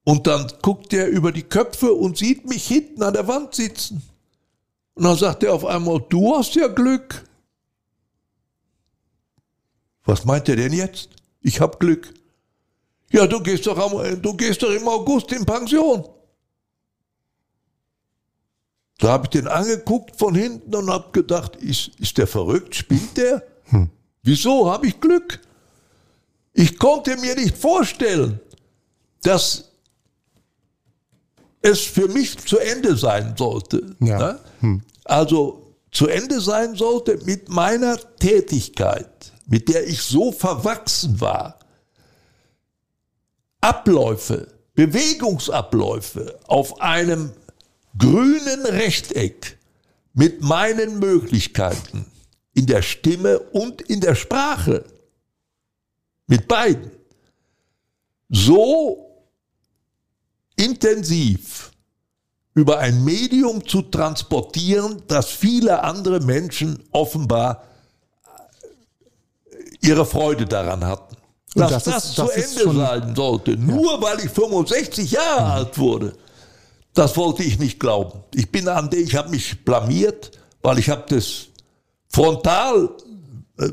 und dann guckt er über die Köpfe und sieht mich hinten an der Wand sitzen. Und dann sagt er auf einmal, du hast ja Glück. Was meint er denn jetzt? Ich hab Glück. Ja, du gehst doch, am, du gehst doch im August in Pension. Da habe ich den angeguckt von hinten und habe gedacht, ist, ist der verrückt? Spinnt der? Hm. Wieso habe ich Glück? Ich konnte mir nicht vorstellen, dass es für mich zu Ende sein sollte. Ja. Ne? Hm. Also zu Ende sein sollte mit meiner Tätigkeit, mit der ich so verwachsen war. Abläufe, Bewegungsabläufe auf einem grünen Rechteck mit meinen Möglichkeiten in der Stimme und in der Sprache, mit beiden, so intensiv über ein Medium zu transportieren, dass viele andere Menschen offenbar ihre Freude daran hatten. Dass das, das, ist, das, zu Ende sein sollte, nur ja. weil ich 65 Jahre alt wurde. Das wollte ich nicht glauben. Ich bin an der, ich habe mich blamiert, weil ich habe das frontal, äh,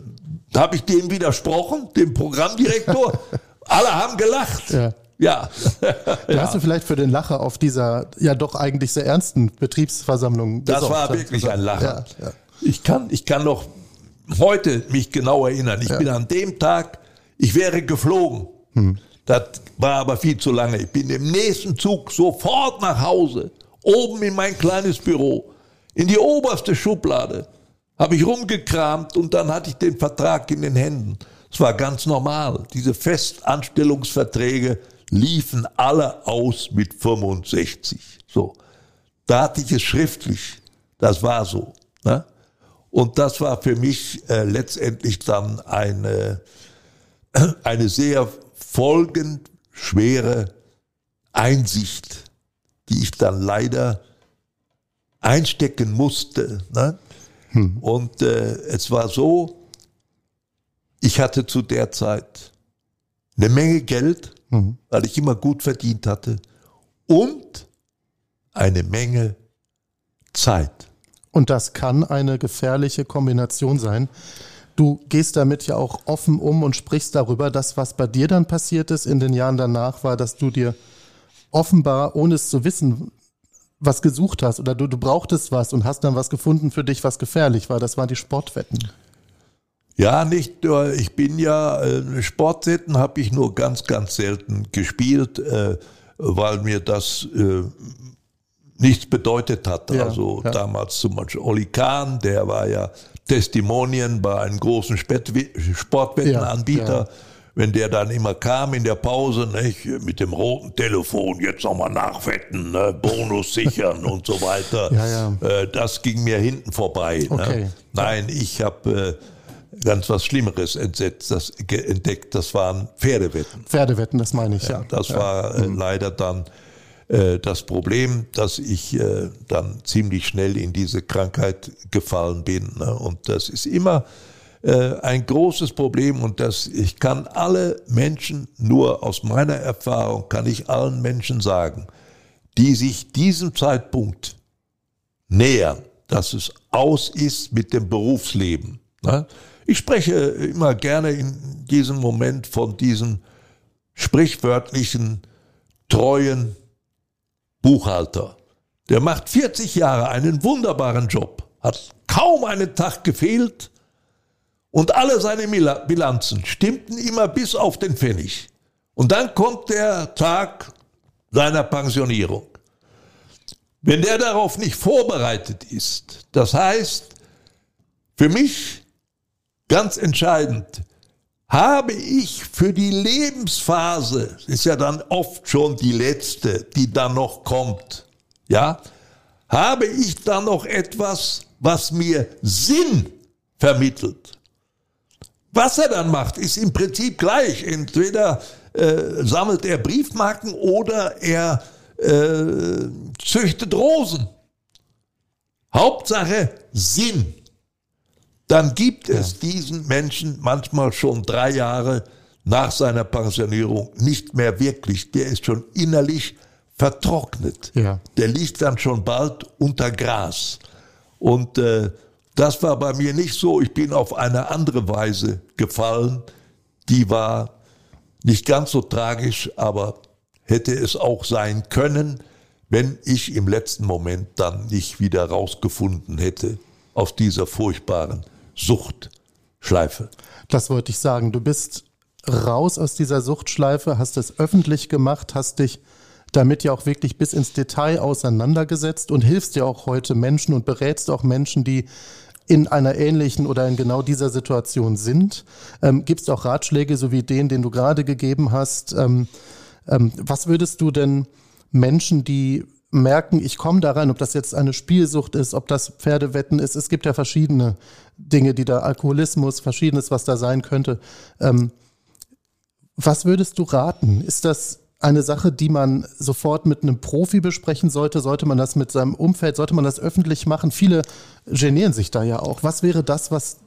habe ich dem widersprochen, dem Programmdirektor. Alle haben gelacht. Ja. Ja. Da hast du vielleicht für den Lacher auf dieser ja doch eigentlich sehr ernsten Betriebsversammlung. Das war wirklich ein Lacher. Ja, ja. Ich kann, ich kann noch heute mich genau erinnern. Ich ja. bin an dem Tag, ich wäre geflogen. Hm. Das war aber viel zu lange. Ich bin im nächsten Zug sofort nach Hause, oben in mein kleines Büro, in die oberste Schublade, habe ich rumgekramt und dann hatte ich den Vertrag in den Händen. Es war ganz normal. Diese Festanstellungsverträge liefen alle aus mit 65. So. Da hatte ich es schriftlich. Das war so. Ne? Und das war für mich äh, letztendlich dann eine, eine sehr folgenschwere Einsicht, die ich dann leider einstecken musste. Ne? Hm. Und äh, es war so, ich hatte zu der Zeit eine Menge Geld, hm. weil ich immer gut verdient hatte. Und eine Menge Zeit. Und das kann eine gefährliche Kombination sein. Du gehst damit ja auch offen um und sprichst darüber, dass was bei dir dann passiert ist in den Jahren danach war, dass du dir offenbar, ohne es zu wissen, was gesucht hast oder du, du brauchtest was und hast dann was gefunden für dich, was gefährlich war. Das waren die Sportwetten. Ja, nicht nur, ich bin ja, äh, Sportwetten habe ich nur ganz, ganz selten gespielt, äh, weil mir das äh, nichts bedeutet hat. Ja, also ja. damals zum Beispiel Oli Kahn, der war ja Testimonien bei einem großen Sportwettenanbieter. Ja, wenn der dann immer kam in der Pause, nicht, mit dem roten Telefon, jetzt nochmal nachwetten, ne, Bonus sichern und so weiter. Ja, ja. Äh, das ging mir hinten vorbei. Ne? Okay. Ne? Nein, ich habe äh, ganz was Schlimmeres entsetzt, das, entdeckt. Das waren Pferdewetten. Pferdewetten, das meine ich, ja. ja. Das war äh, mhm. leider dann das Problem, dass ich äh, dann ziemlich schnell in diese Krankheit gefallen bin. Ne? Und das ist immer äh, ein großes Problem und das, ich kann alle Menschen, nur aus meiner Erfahrung, kann ich allen Menschen sagen, die sich diesem Zeitpunkt nähern, dass es aus ist mit dem Berufsleben. Ne? Ich spreche immer gerne in diesem Moment von diesem sprichwörtlichen, treuen Buchhalter. Der macht 40 Jahre einen wunderbaren Job, hat kaum einen Tag gefehlt, und alle seine Bilanzen stimmten immer bis auf den Pfennig. Und dann kommt der Tag seiner Pensionierung. Wenn der darauf nicht vorbereitet ist, das heißt, für mich ganz entscheidend, habe ich für die Lebensphase, ist ja dann oft schon die letzte, die dann noch kommt, ja, habe ich dann noch etwas, was mir Sinn vermittelt. Was er dann macht, ist im Prinzip gleich. Entweder äh, sammelt er Briefmarken oder er äh, züchtet Rosen. Hauptsache Sinn. Dann gibt ja. es diesen Menschen manchmal schon drei Jahre nach seiner Pensionierung nicht mehr wirklich. Der ist schon innerlich vertrocknet. Ja. Der liegt dann schon bald unter Gras. Und äh, das war bei mir nicht so. Ich bin auf eine andere Weise gefallen. Die war nicht ganz so tragisch, aber hätte es auch sein können, wenn ich im letzten Moment dann nicht wieder rausgefunden hätte aus dieser furchtbaren Suchtschleife. Das wollte ich sagen. Du bist raus aus dieser Suchtschleife, hast es öffentlich gemacht, hast dich damit ja auch wirklich bis ins Detail auseinandergesetzt und hilfst ja auch heute Menschen und berätst auch Menschen, die in einer ähnlichen oder in genau dieser Situation sind. Ähm, Gibt es auch Ratschläge, so wie den, den du gerade gegeben hast? Ähm, ähm, was würdest du denn Menschen, die merken, ich komme da rein, ob das jetzt eine Spielsucht ist, ob das Pferdewetten ist, es gibt ja verschiedene Dinge, die da Alkoholismus, verschiedenes, was da sein könnte. Ähm, was würdest du raten? Ist das eine Sache, die man sofort mit einem Profi besprechen sollte? Sollte man das mit seinem Umfeld, sollte man das öffentlich machen? Viele genieren sich da ja auch. Was wäre das, was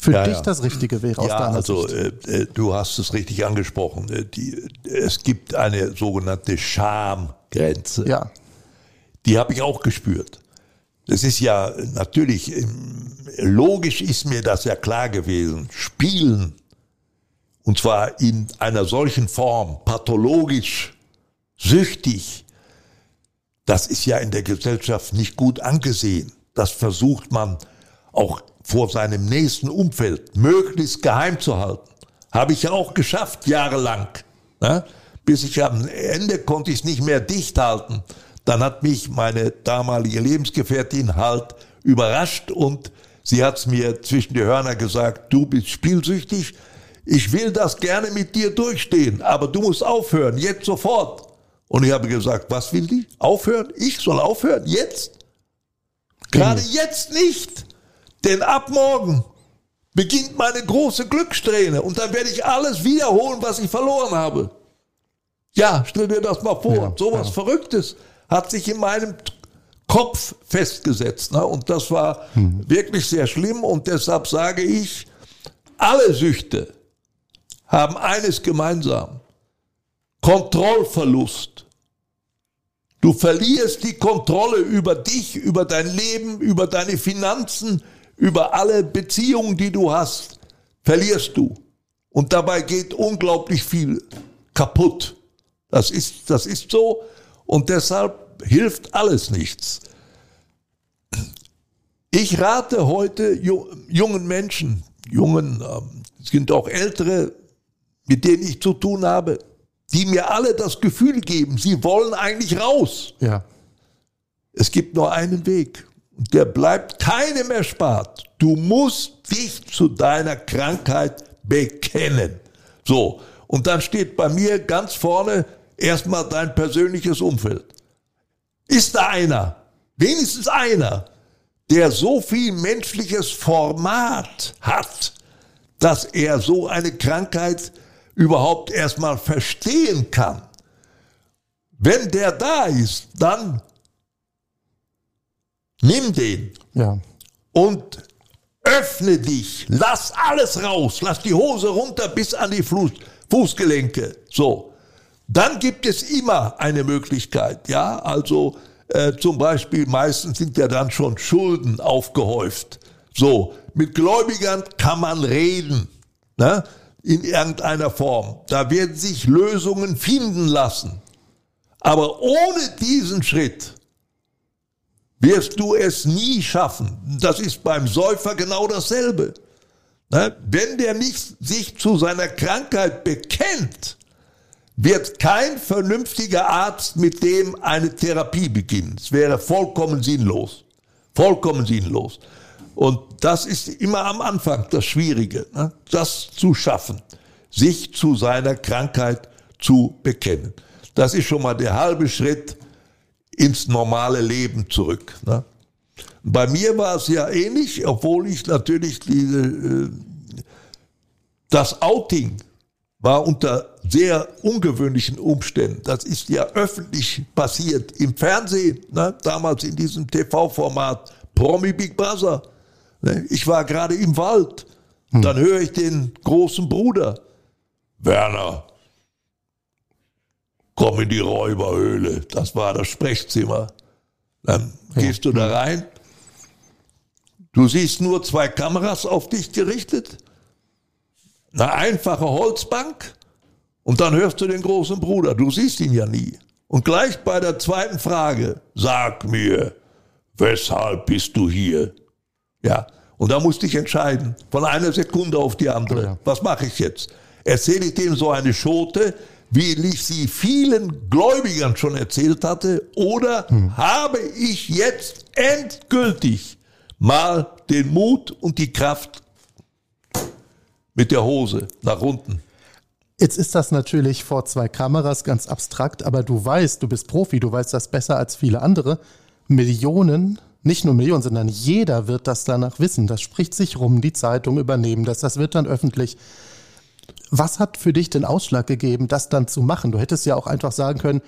für ja, dich ja. das Richtige wäre aus ja, deiner also, Sicht? Äh, äh, du hast es richtig angesprochen. Äh, die, es gibt eine sogenannte Schamgrenze. Ja. Die habe ich auch gespürt. Das ist ja natürlich, ähm, logisch ist mir das ja klar gewesen. Spielen und zwar in einer solchen Form, pathologisch, süchtig, das ist ja in der Gesellschaft nicht gut angesehen. Das versucht man auch vor seinem nächsten Umfeld möglichst geheim zu halten. Habe ich ja auch geschafft, jahrelang. Ne? Bis ich am Ende konnte ich es nicht mehr dicht halten. Dann hat mich meine damalige Lebensgefährtin halt überrascht und sie hat es mir zwischen die Hörner gesagt, du bist spielsüchtig, ich will das gerne mit dir durchstehen, aber du musst aufhören, jetzt sofort. Und ich habe gesagt, was will die? Aufhören? Ich soll aufhören? Jetzt? Gerade jetzt nicht. Denn ab morgen beginnt meine große Glückssträhne und dann werde ich alles wiederholen, was ich verloren habe. Ja, stell dir das mal vor. Ja, so was ja. Verrücktes hat sich in meinem Kopf festgesetzt. Ne? Und das war hm. wirklich sehr schlimm. Und deshalb sage ich, alle Süchte haben eines gemeinsam. Kontrollverlust. Du verlierst die Kontrolle über dich, über dein Leben, über deine Finanzen, über alle Beziehungen, die du hast. Verlierst du. Und dabei geht unglaublich viel kaputt. Das ist, das ist so. Und deshalb hilft alles nichts. Ich rate heute jungen Menschen, jungen, ähm, es sind auch ältere, mit denen ich zu tun habe, die mir alle das Gefühl geben, sie wollen eigentlich raus. Ja. Es gibt nur einen Weg. Und der bleibt keinem erspart. Du musst dich zu deiner Krankheit bekennen. So. Und dann steht bei mir ganz vorne erstmal dein persönliches Umfeld. Ist da einer, wenigstens einer, der so viel menschliches Format hat, dass er so eine Krankheit überhaupt erstmal verstehen kann. Wenn der da ist, dann nimm den ja. und öffne dich, lass alles raus, lass die Hose runter bis an die Fuß, Fußgelenke. So, dann gibt es immer eine Möglichkeit, ja, also äh, zum Beispiel meistens sind ja dann schon Schulden aufgehäuft. So, mit Gläubigern kann man reden. Ne? in irgendeiner Form. Da werden sich Lösungen finden lassen. Aber ohne diesen Schritt wirst du es nie schaffen. Das ist beim Säufer genau dasselbe. Ne? Wenn der nicht sich zu seiner Krankheit bekennt, wird kein vernünftiger Arzt mit dem eine Therapie beginnen. Es wäre vollkommen sinnlos. Vollkommen sinnlos. Und das ist immer am Anfang das Schwierige, ne? das zu schaffen, sich zu seiner Krankheit zu bekennen. Das ist schon mal der halbe Schritt ins normale Leben zurück. Ne? Bei mir war es ja ähnlich, obwohl ich natürlich diese, äh, das Outing war unter sehr ungewöhnlichen Umständen. Das ist ja öffentlich passiert im Fernsehen, ne? damals in diesem TV-Format Promi Big Brother. Ne? Ich war gerade im Wald. Hm. Dann höre ich den großen Bruder. Werner, komm in die Räuberhöhle. Das war das Sprechzimmer. Dann gehst du da hm. rein. Du siehst nur zwei Kameras auf dich gerichtet. Eine einfache Holzbank. Und dann hörst du den großen Bruder. Du siehst ihn ja nie. Und gleich bei der zweiten Frage, sag mir, weshalb bist du hier? Ja. Und da musste ich entscheiden, von einer Sekunde auf die andere. Ja. Was mache ich jetzt? Erzähle ich dem so eine Schote, wie ich sie vielen Gläubigern schon erzählt hatte, oder hm. habe ich jetzt endgültig mal den Mut und die Kraft mit der Hose nach unten? Jetzt ist das natürlich vor zwei Kameras ganz abstrakt, aber du weißt, du bist Profi, du weißt das besser als viele andere. Millionen nicht nur Millionen, sondern jeder wird das danach wissen. Das spricht sich rum, die Zeitung übernehmen das, das wird dann öffentlich. Was hat für dich den Ausschlag gegeben, das dann zu machen? Du hättest ja auch einfach sagen können,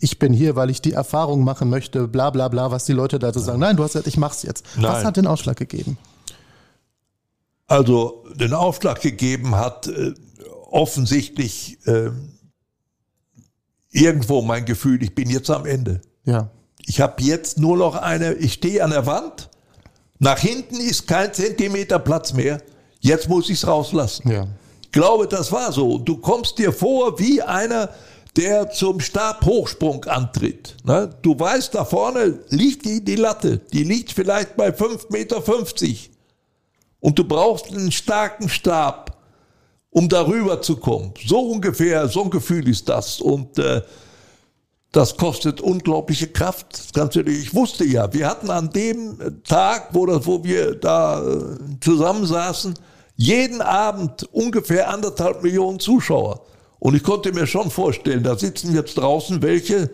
ich bin hier, weil ich die Erfahrung machen möchte, bla bla bla, was die Leute dazu sagen. Nein, du hast gesagt, ich mach's jetzt. Nein. Was hat den Ausschlag gegeben? Also den Ausschlag gegeben hat äh, offensichtlich äh, irgendwo mein Gefühl, ich bin jetzt am Ende. Ja. Ich habe jetzt nur noch eine, ich stehe an der Wand, nach hinten ist kein Zentimeter Platz mehr, jetzt muss ich es rauslassen. Ja. Ich glaube, das war so. Du kommst dir vor wie einer, der zum Stabhochsprung antritt. Ne? Du weißt, da vorne liegt die, die Latte, die liegt vielleicht bei 5,50 Meter. Und du brauchst einen starken Stab, um darüber zu kommen. So ungefähr, so ein Gefühl ist das. Und äh, das kostet unglaubliche Kraft. Ganz ehrlich, ich wusste ja, wir hatten an dem Tag, wo, das, wo wir da äh, zusammensaßen, jeden Abend ungefähr anderthalb Millionen Zuschauer. Und ich konnte mir schon vorstellen, da sitzen jetzt draußen welche,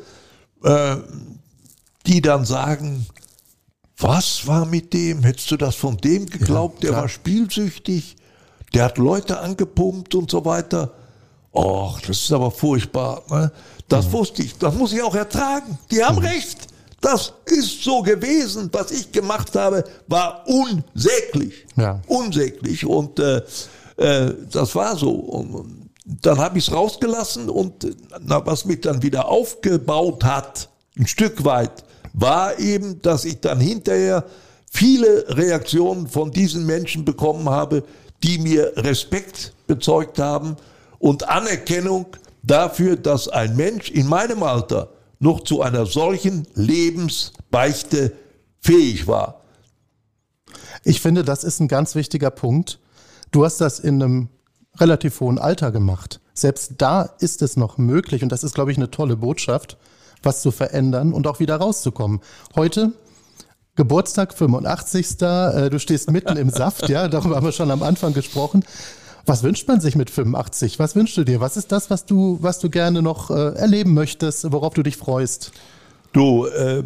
äh, die dann sagen, was war mit dem? Hättest du das von dem geglaubt? Ja, der war spielsüchtig, der hat Leute angepumpt und so weiter. Och, das ist aber furchtbar. Ne? Das mhm. wusste ich, das muss ich auch ertragen. Die haben mhm. recht. Das ist so gewesen. Was ich gemacht habe, war unsäglich. Ja. Unsäglich. Und äh, äh, das war so. Und dann habe ich es rausgelassen und na, was mich dann wieder aufgebaut hat, ein Stück weit, war eben, dass ich dann hinterher viele Reaktionen von diesen Menschen bekommen habe, die mir Respekt bezeugt haben und Anerkennung dafür, dass ein Mensch in meinem Alter noch zu einer solchen Lebensbeichte fähig war. Ich finde, das ist ein ganz wichtiger Punkt. Du hast das in einem relativ hohen Alter gemacht. Selbst da ist es noch möglich, und das ist, glaube ich, eine tolle Botschaft, was zu verändern und auch wieder rauszukommen. Heute Geburtstag 85. Äh, du stehst mitten im Saft, ja, darüber haben wir schon am Anfang gesprochen. Was wünscht man sich mit 85? Was wünschst du dir? Was ist das, was du, was du gerne noch äh, erleben möchtest, worauf du dich freust? Du, äh,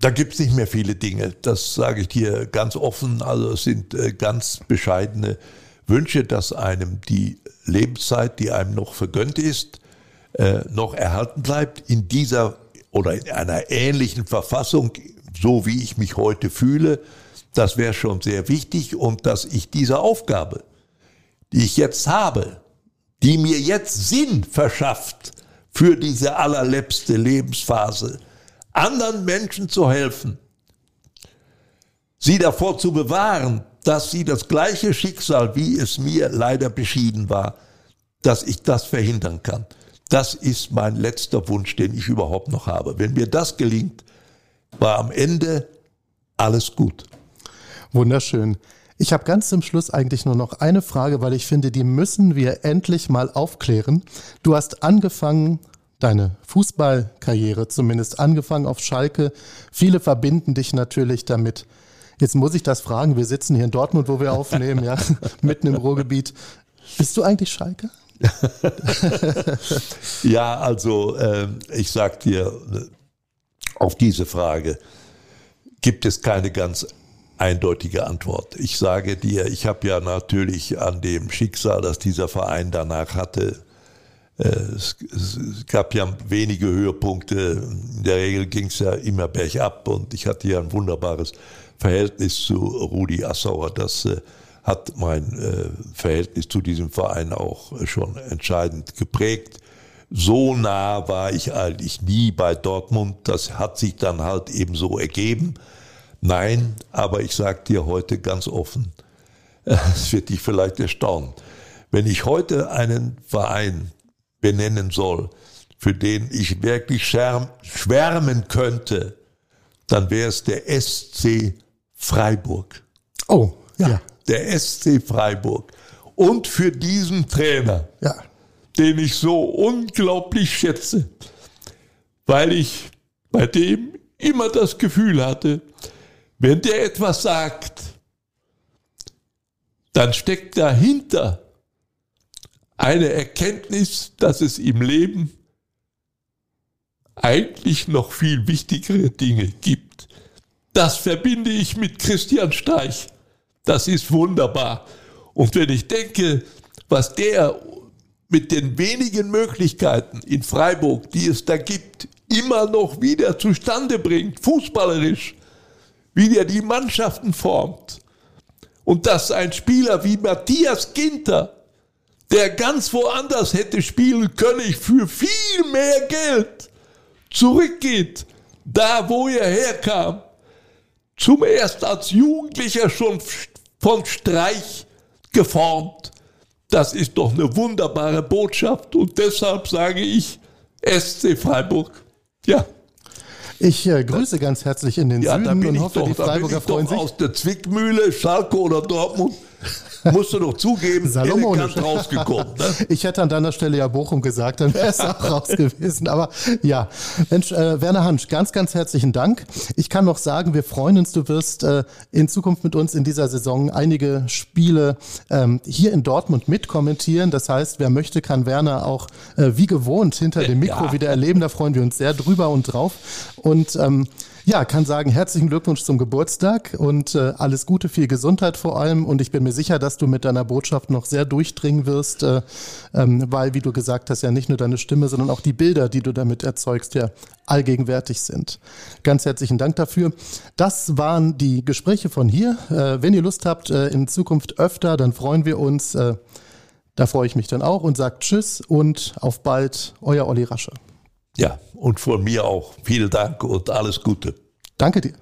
da gibt es nicht mehr viele Dinge. Das sage ich dir ganz offen. Also es sind äh, ganz bescheidene Wünsche, dass einem die Lebenszeit, die einem noch vergönnt ist, äh, noch erhalten bleibt in dieser oder in einer ähnlichen Verfassung, so wie ich mich heute fühle. Das wäre schon sehr wichtig und dass ich diese Aufgabe, die ich jetzt habe, die mir jetzt Sinn verschafft für diese allerletzte Lebensphase, anderen Menschen zu helfen, sie davor zu bewahren, dass sie das gleiche Schicksal, wie es mir leider beschieden war, dass ich das verhindern kann. Das ist mein letzter Wunsch, den ich überhaupt noch habe. Wenn mir das gelingt, war am Ende alles gut. Wunderschön. Ich habe ganz zum Schluss eigentlich nur noch eine Frage, weil ich finde, die müssen wir endlich mal aufklären. Du hast angefangen deine Fußballkarriere, zumindest angefangen auf Schalke. Viele verbinden dich natürlich damit. Jetzt muss ich das fragen. Wir sitzen hier in Dortmund, wo wir aufnehmen, ja, mitten im Ruhrgebiet. Bist du eigentlich Schalke? ja, also äh, ich sag dir, auf diese Frage gibt es keine ganz eindeutige Antwort. Ich sage dir, ich habe ja natürlich an dem Schicksal, das dieser Verein danach hatte, äh, es, gab ja wenige Höhepunkte. In der Regel ging es ja immer bergab und ich hatte ja ein wunderbares Verhältnis zu Rudi Assauer. Das äh, hat mein äh, Verhältnis zu diesem Verein auch schon entscheidend geprägt. So nah war ich eigentlich nie bei Dortmund. Das hat sich dann halt eben so ergeben. Nein, aber ich sage dir heute ganz offen, es wird dich vielleicht erstaunen. Wenn ich heute einen Verein benennen soll, für den ich wirklich schwärmen könnte, dann wäre es der SC Freiburg. Oh, ja. ja. Der SC Freiburg. Und für diesen Trainer, ja. Den ich so unglaublich schätze, weil ich bei dem immer das Gefühl hatte, wenn der etwas sagt, dann steckt dahinter eine Erkenntnis, dass es im Leben eigentlich noch viel wichtigere Dinge gibt. Das verbinde ich mit Christian Streich. Das ist wunderbar. Und wenn ich denke, was der mit den wenigen Möglichkeiten in Freiburg, die es da gibt, immer noch wieder zustande bringt, fußballerisch, wie der die Mannschaften formt. Und dass ein Spieler wie Matthias Ginter der ganz woanders hätte spielen können, für viel mehr Geld zurückgeht, da wo er herkam, zum erst als Jugendlicher schon von Streich geformt. Das ist doch eine wunderbare Botschaft und deshalb sage ich SC Freiburg. Ja. Ich äh, grüße ganz herzlich in den ja, Süden und hoffe, doch, die Freiburger freuen sich. Aus der Zwickmühle, Schalke oder Dortmund musst du doch zugeben, elegant rausgekommen. Ne? Ich hätte an deiner Stelle ja Bochum gesagt, dann wäre es auch raus gewesen. Aber ja, Mensch, äh, Werner Hansch, ganz, ganz herzlichen Dank. Ich kann noch sagen, wir freuen uns, du wirst äh, in Zukunft mit uns in dieser Saison einige Spiele ähm, hier in Dortmund mitkommentieren. Das heißt, wer möchte, kann Werner auch äh, wie gewohnt hinter dem Mikro ja. wieder erleben. Da freuen wir uns sehr drüber und drauf. Und ähm, ja, kann sagen, herzlichen Glückwunsch zum Geburtstag und äh, alles Gute, viel Gesundheit vor allem. Und ich bin mir sicher, dass du mit deiner Botschaft noch sehr durchdringen wirst, äh, ähm, weil, wie du gesagt hast, ja nicht nur deine Stimme, sondern auch die Bilder, die du damit erzeugst, ja allgegenwärtig sind. Ganz herzlichen Dank dafür. Das waren die Gespräche von hier. Äh, wenn ihr Lust habt, äh, in Zukunft öfter, dann freuen wir uns. Äh, da freue ich mich dann auch und sagt Tschüss und auf bald, euer Olli Rasche. Ja, und von mir auch vielen Dank und alles Gute. Danke dir.